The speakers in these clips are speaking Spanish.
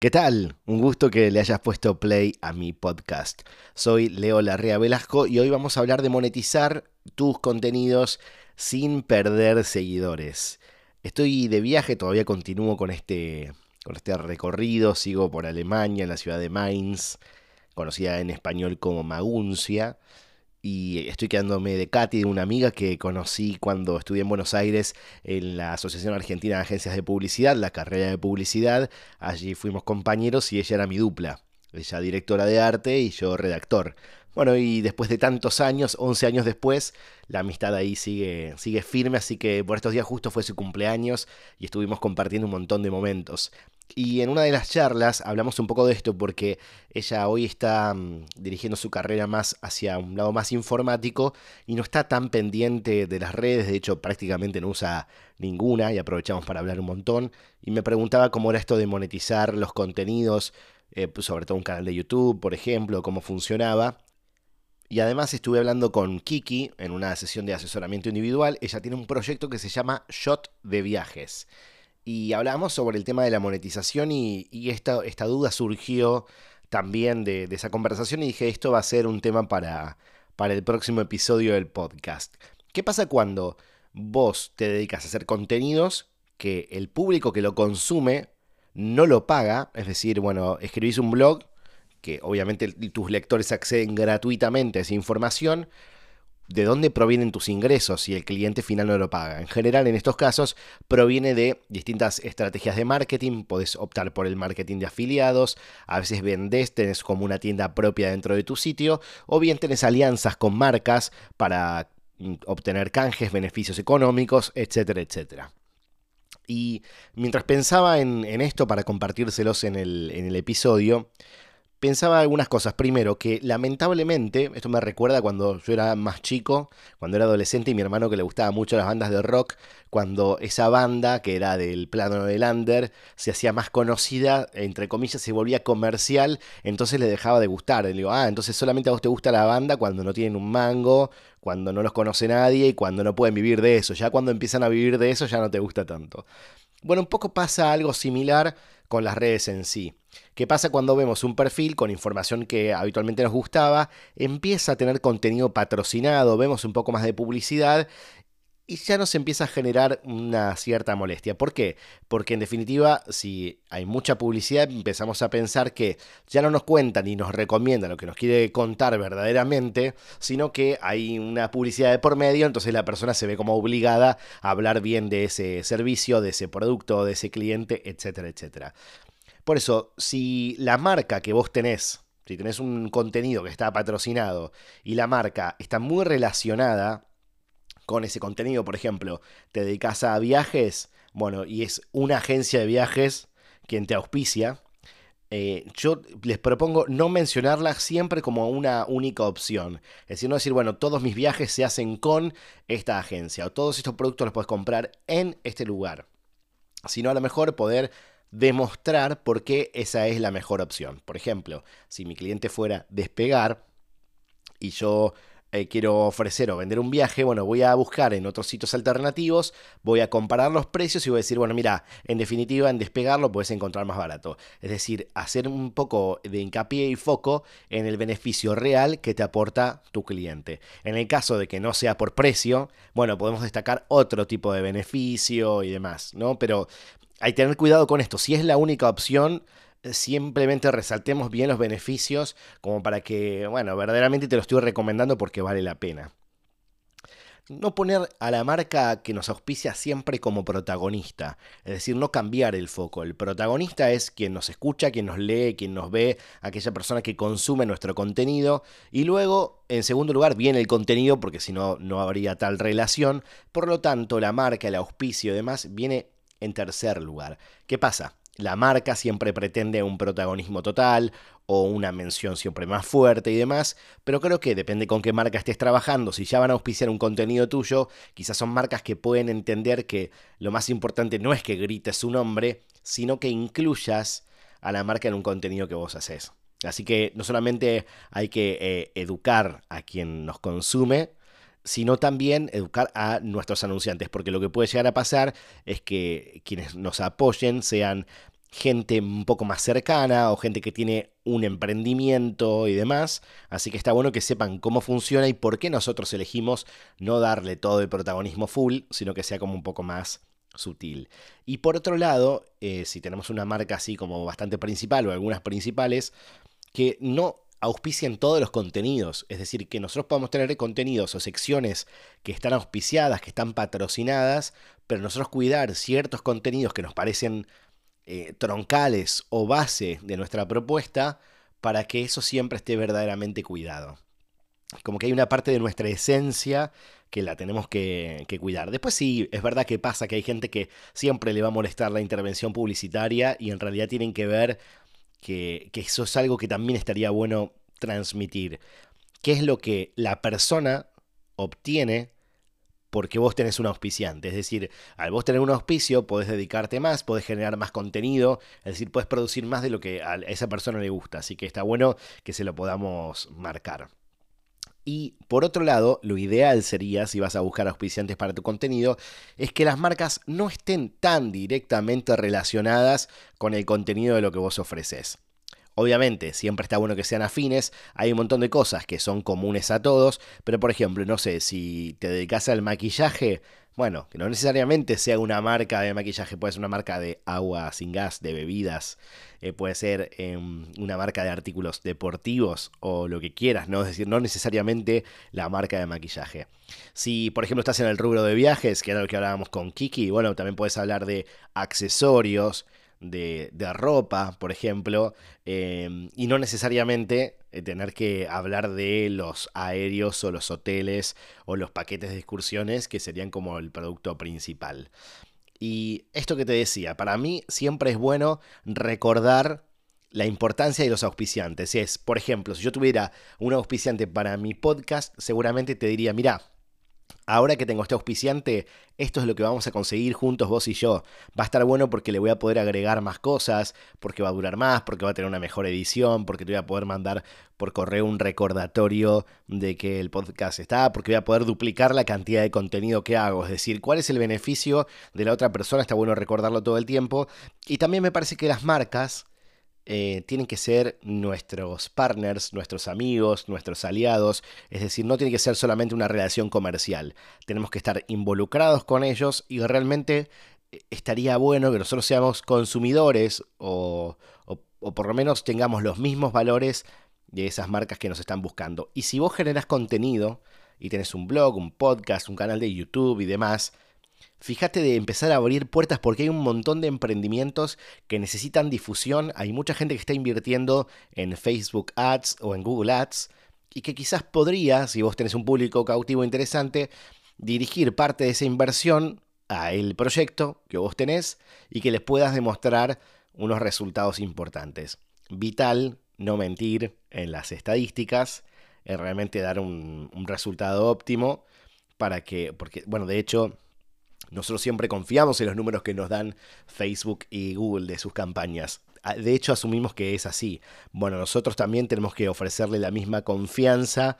¿Qué tal? Un gusto que le hayas puesto play a mi podcast. Soy Leo Larrea Velasco y hoy vamos a hablar de monetizar tus contenidos sin perder seguidores. Estoy de viaje, todavía continúo con este, con este recorrido, sigo por Alemania, en la ciudad de Mainz, conocida en español como Maguncia y estoy quedándome de Katy, de una amiga que conocí cuando estudié en Buenos Aires en la Asociación Argentina de Agencias de Publicidad, la carrera de publicidad. Allí fuimos compañeros y ella era mi dupla. Ella directora de arte y yo redactor. Bueno, y después de tantos años, 11 años después, la amistad ahí sigue, sigue firme, así que por estos días justo fue su cumpleaños y estuvimos compartiendo un montón de momentos. Y en una de las charlas hablamos un poco de esto porque ella hoy está mm, dirigiendo su carrera más hacia un lado más informático y no está tan pendiente de las redes, de hecho prácticamente no usa ninguna y aprovechamos para hablar un montón. Y me preguntaba cómo era esto de monetizar los contenidos, eh, pues, sobre todo un canal de YouTube, por ejemplo, cómo funcionaba. Y además estuve hablando con Kiki en una sesión de asesoramiento individual. Ella tiene un proyecto que se llama Shot de Viajes y hablábamos sobre el tema de la monetización y, esta, duda surgió también de, esa conversación y dije, esto va a ser un tema para, para el próximo episodio del podcast. ¿Qué pasa cuando vos te dedicas a hacer contenidos que el público que lo consume no lo paga? Es decir, bueno, escribís un blog que obviamente tus lectores acceden gratuitamente a esa información, de dónde provienen tus ingresos si el cliente final no lo paga. En general, en estos casos, proviene de distintas estrategias de marketing. Podés optar por el marketing de afiliados, a veces vendés, tenés como una tienda propia dentro de tu sitio, o bien tenés alianzas con marcas para mm, obtener canjes, beneficios económicos, etcétera, etcétera. Y mientras pensaba en, esto para compartírselos en el, en el episodio, pensaba algunas cosas. Primero, que lamentablemente, esto me recuerda cuando yo era más chico, cuando era adolescente y mi hermano que le gustaba mucho las bandas de rock, cuando esa banda, que era del plano de Lander, se hacía más conocida, entre comillas, se volvía comercial, entonces le dejaba de gustar. Le digo, ah, entonces solamente a vos te gusta la banda cuando no tienen un mango, cuando no los conoce nadie y cuando no pueden vivir de eso. Ya cuando empiezan a vivir de eso ya no te gusta tanto. Bueno, un poco pasa algo similar con las redes en sí. ¿Qué pasa cuando vemos un perfil con información que habitualmente nos gustaba, empieza a tener contenido patrocinado, vemos un poco más de publicidad y ya nos empieza a generar una cierta molestia. ¿Por qué? Porque en definitiva, si hay mucha publicidad, empezamos a pensar que ya no nos cuentan ni nos recomiendan lo que nos quiere contar verdaderamente, sino que hay una publicidad de por medio, entonces la persona se ve como obligada a hablar bien de ese servicio, de ese producto, de ese cliente, etcétera, etcétera. Por eso, si la marca que vos tenés, si tenés un contenido que está patrocinado y la marca está muy relacionada con ese contenido, por ejemplo, te dedicas a viajes, bueno, y es una agencia de viajes quien te auspicia, eh, yo les propongo no mencionarla siempre como una única opción. Es decir, no decir, bueno, todos mis viajes se hacen con esta agencia o todos estos productos los puedes comprar en este lugar. Sino a lo mejor poder demostrar por qué esa es la mejor opción. Por ejemplo, si mi cliente fuera despegar y yo eh, quiero ofrecer o vender un viaje, bueno, voy a buscar en otros sitios alternativos, voy a comparar los precios y voy a decir, bueno, mira, en definitiva en despegarlo puedes encontrar más barato. Es decir, hacer un poco de hincapié y foco en el beneficio real que te aporta tu cliente. En el caso de que no sea por precio, bueno, podemos destacar otro tipo de beneficio y demás, ¿no? Pero hay que tener cuidado con esto. Si es la única opción, eh, simplemente resaltemos bien los beneficios como para que, bueno, verdaderamente te lo estoy recomendando porque vale la pena. No poner a la marca que nos auspicia siempre como protagonista, es decir, no cambiar el foco. El protagonista es quien nos escucha, quien nos lee, quien nos ve, aquella persona que consume nuestro contenido. Y luego, en segundo lugar, viene el contenido, porque si no, no habría tal relación. Por lo tanto, la marca, el auspicio y demás viene en tercer lugar. ¿Qué pasa? La marca siempre pretende un protagonismo total o una mención siempre más fuerte y demás, pero creo que depende con qué marca estés trabajando. Si ya van a auspiciar un contenido tuyo, quizás son marcas que pueden entender que lo más importante no es que grites su nombre, sino que incluyas a la marca en un contenido que vos haces. Así que no solamente hay que eh, educar a quien nos consume, sino también educar a nuestros anunciantes, porque lo que puede llegar a pasar es que quienes nos apoyen sean gente un poco más cercana o gente que tiene un emprendimiento y demás. Así que está bueno que sepan cómo funciona y por qué nosotros elegimos no darle todo el protagonismo full, sino que sea como un poco más sutil. Y por otro lado, eh, si tenemos una marca así como bastante principal o algunas principales, que no auspicien todos los contenidos, es decir, que nosotros podamos tener contenidos o secciones que están auspiciadas, que están patrocinadas, pero nosotros cuidar ciertos contenidos que nos parecen eh, troncales o base de nuestra propuesta para que eso siempre esté verdaderamente cuidado. Como que hay una parte de nuestra esencia que la tenemos que, cuidar. Después sí, es verdad que pasa que hay gente que siempre le va a molestar la intervención publicitaria y en realidad tienen que ver que, eso es algo que también estaría bueno transmitir. ¿Qué es lo que la persona obtiene porque vos tenés un auspiciante. Es decir, al vos tener un auspicio, podés dedicarte más, podés generar más contenido, es decir, podés producir más de lo que a esa persona le gusta. Así que está bueno que se lo podamos marcar. Y por otro lado, lo ideal sería, si vas a buscar auspiciantes para tu contenido, es que las marcas no estén tan directamente relacionadas con el contenido de lo que vos ofreces. Obviamente, siempre está bueno que sean afines, hay un montón de cosas que son comunes a todos, pero por ejemplo, no sé, si te dedicas al maquillaje, bueno, que no necesariamente sea una marca de maquillaje, puede ser una marca de agua sin gas, de bebidas, eh, puede ser em, una marca de artículos deportivos o lo que quieras, ¿no? Es decir, no necesariamente la marca de maquillaje. Si, por ejemplo, estás en el rubro de viajes, que era lo que hablábamos con Kiki, bueno, también puedes hablar de accesorios, de, ropa, por ejemplo, em, y no necesariamente eh, tener que hablar de los aéreos o los hoteles o los paquetes de excursiones, que serían como el producto principal. Y esto que te decía, para mí siempre es bueno recordar la importancia de los auspiciantes. Es, por ejemplo, si yo tuviera un auspiciante para mi podcast, seguramente te diría, mira, ahora que tengo este auspiciante, esto es lo que vamos a conseguir juntos vos y yo. Va a estar bueno porque le voy a poder agregar más cosas, porque va a durar más, porque va a tener una mejor edición, porque te voy a poder mandar por correo un recordatorio de que el podcast está, porque voy a poder duplicar la cantidad de contenido que hago. Es decir, cuál es el beneficio de la otra persona, está bueno recordarlo todo el tiempo. Y también me parece que las marcas eh, tienen que ser nuestros partners, nuestros amigos, nuestros aliados, es decir, no tiene que ser solamente una relación comercial, tenemos que estar involucrados con ellos y realmente eh, estaría bueno que nosotros seamos consumidores o, o por lo menos tengamos los mismos valores de esas marcas que nos están buscando. Y si vos generas contenido y tenés un blog, un podcast, un canal de YouTube y demás, Fíjate de empezar a abrir puertas porque hay un montón de emprendimientos que necesitan difusión. Hay mucha gente que está invirtiendo en Facebook Ads o en Google Ads y que quizás podría, si vos tenés un público cautivo interesante, dirigir parte de esa inversión a el proyecto que vos tenés y que les puedas demostrar unos resultados importantes. Vital no mentir en las estadísticas, en realmente dar un, un resultado óptimo para que, porque, bueno, de hecho, nosotros siempre confiamos en los números que nos dan Facebook y Google de sus campañas. Ah, de hecho, asumimos que es así. Bueno, nosotros también tenemos que ofrecerle la misma confianza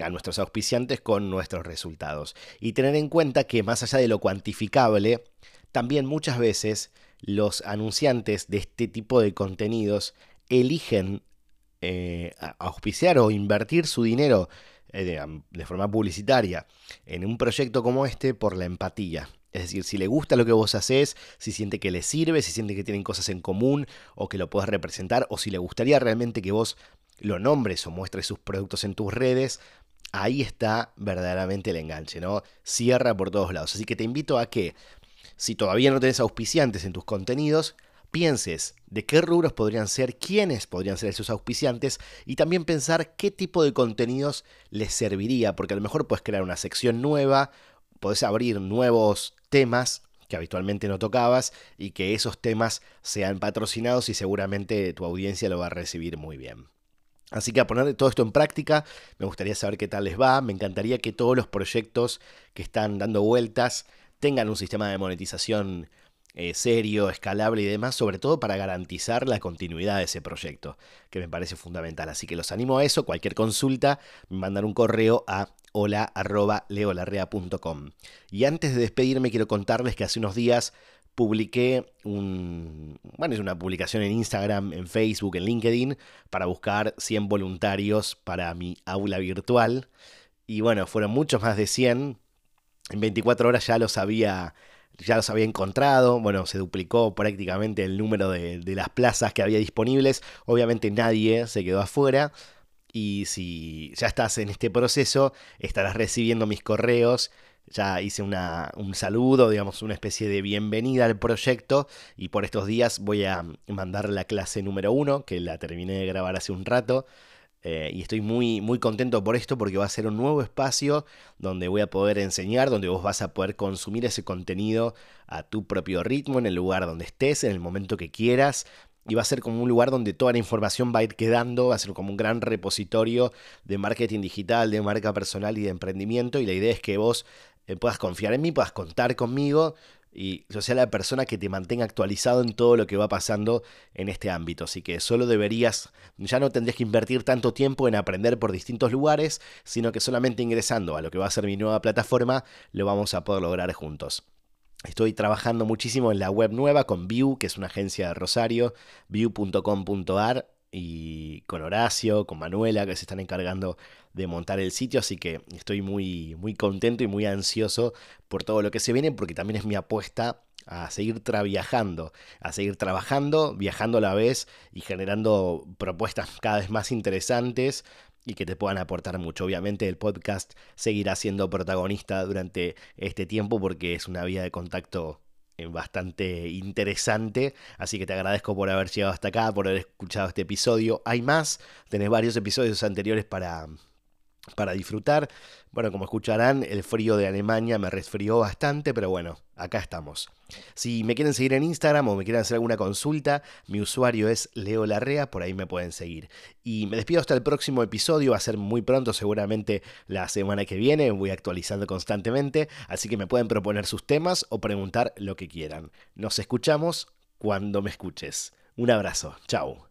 a nuestros auspiciantes con nuestros resultados. Y tener en cuenta que más allá de lo cuantificable, también muchas veces los anunciantes de este tipo de contenidos eligen eh, auspiciar o invertir su dinero eh, de forma publicitaria en un proyecto como este por la empatía. Es decir, si le gusta lo que vos haces, si siente que le sirve, si siente que tienen cosas en común o que lo puedes representar, o si le gustaría realmente que vos lo nombres o muestres sus productos en tus redes, ahí está verdaderamente el enganche, ¿no? Cierra por todos lados. Así que te invito a que, si todavía no tenés auspiciantes en tus contenidos, pienses de qué rubros podrían ser, quiénes podrían ser esos auspiciantes y también pensar qué tipo de contenidos les serviría, porque a lo mejor puedes crear una sección nueva, podés abrir nuevos temas que habitualmente no tocabas y que esos temas sean patrocinados y seguramente tu audiencia lo va a recibir muy bien. Así que a poner todo esto en práctica, me gustaría saber qué tal les va, me encantaría que todos los proyectos que están dando vueltas tengan un sistema de monetización eh, serio, escalable y demás, sobre todo para garantizar la continuidad de ese proyecto, que me parece fundamental. Así que los animo a eso, cualquier consulta, me mandan un correo a hola arroba leolarrea.com. Y antes de despedirme quiero contarles que hace unos días publiqué un, bueno, una publicación en Instagram, en Facebook, en LinkedIn, para buscar 100 voluntarios para mi aula virtual. Y bueno, fueron muchos más de 100. En 24 horas ya los había, ya los había encontrado. Bueno, se duplicó prácticamente el número de las plazas que había disponibles. Obviamente nadie se quedó afuera. Y si ya estás en este proceso, estarás recibiendo mis correos ya hice una, un saludo, digamos, una especie de bienvenida al proyecto y por estos días voy a mandar la clase número uno, que la terminé de grabar hace un rato. Eh, y estoy muy, muy contento por esto porque va a ser un nuevo espacio donde voy a poder enseñar, donde vos vas a poder consumir ese contenido a tu propio ritmo, en el lugar donde estés, en el momento que quieras y va a ser como un lugar donde toda la información va a ir quedando, va a ser como un gran repositorio de marketing digital, de marca personal y de emprendimiento y la idea es que vos eh, puedas confiar en mí, puedas contar conmigo y yo sea la persona que te mantenga actualizado en todo lo que va pasando en este ámbito. Así que solo deberías, ya no tendrías que invertir tanto tiempo en aprender por distintos lugares, sino que solamente ingresando a lo que va a ser mi nueva plataforma, lo vamos a poder lograr juntos. Estoy trabajando muchísimo en la web nueva con View, que es una agencia de Rosario, view.com.ar y con Horacio, con Manuela, que se están encargando de montar el sitio, así que estoy muy, muy contento y muy ansioso por todo lo que se viene, porque también es mi apuesta a seguir viajando, a seguir trabajando, viajando a la vez y generando propuestas cada vez más interesantes y que te puedan aportar mucho. Obviamente el podcast seguirá siendo protagonista durante este tiempo porque es una vía de contacto eh, bastante interesante. Así que te agradezco por haber llegado hasta acá, por haber escuchado este episodio. Hay más, tenés varios episodios anteriores para, para disfrutar. Bueno, como escucharán, el frío de Alemania me resfrió bastante, pero bueno, acá estamos. Si me quieren seguir en Instagram o me quieren hacer alguna consulta, mi usuario es Leo Larrea, por ahí me pueden seguir. Y me despido hasta el próximo episodio, va a ser muy pronto, seguramente la semana que viene, voy actualizando constantemente, así que me pueden proponer sus temas o preguntar lo que quieran. Nos escuchamos cuando me escuches. Un abrazo, chao.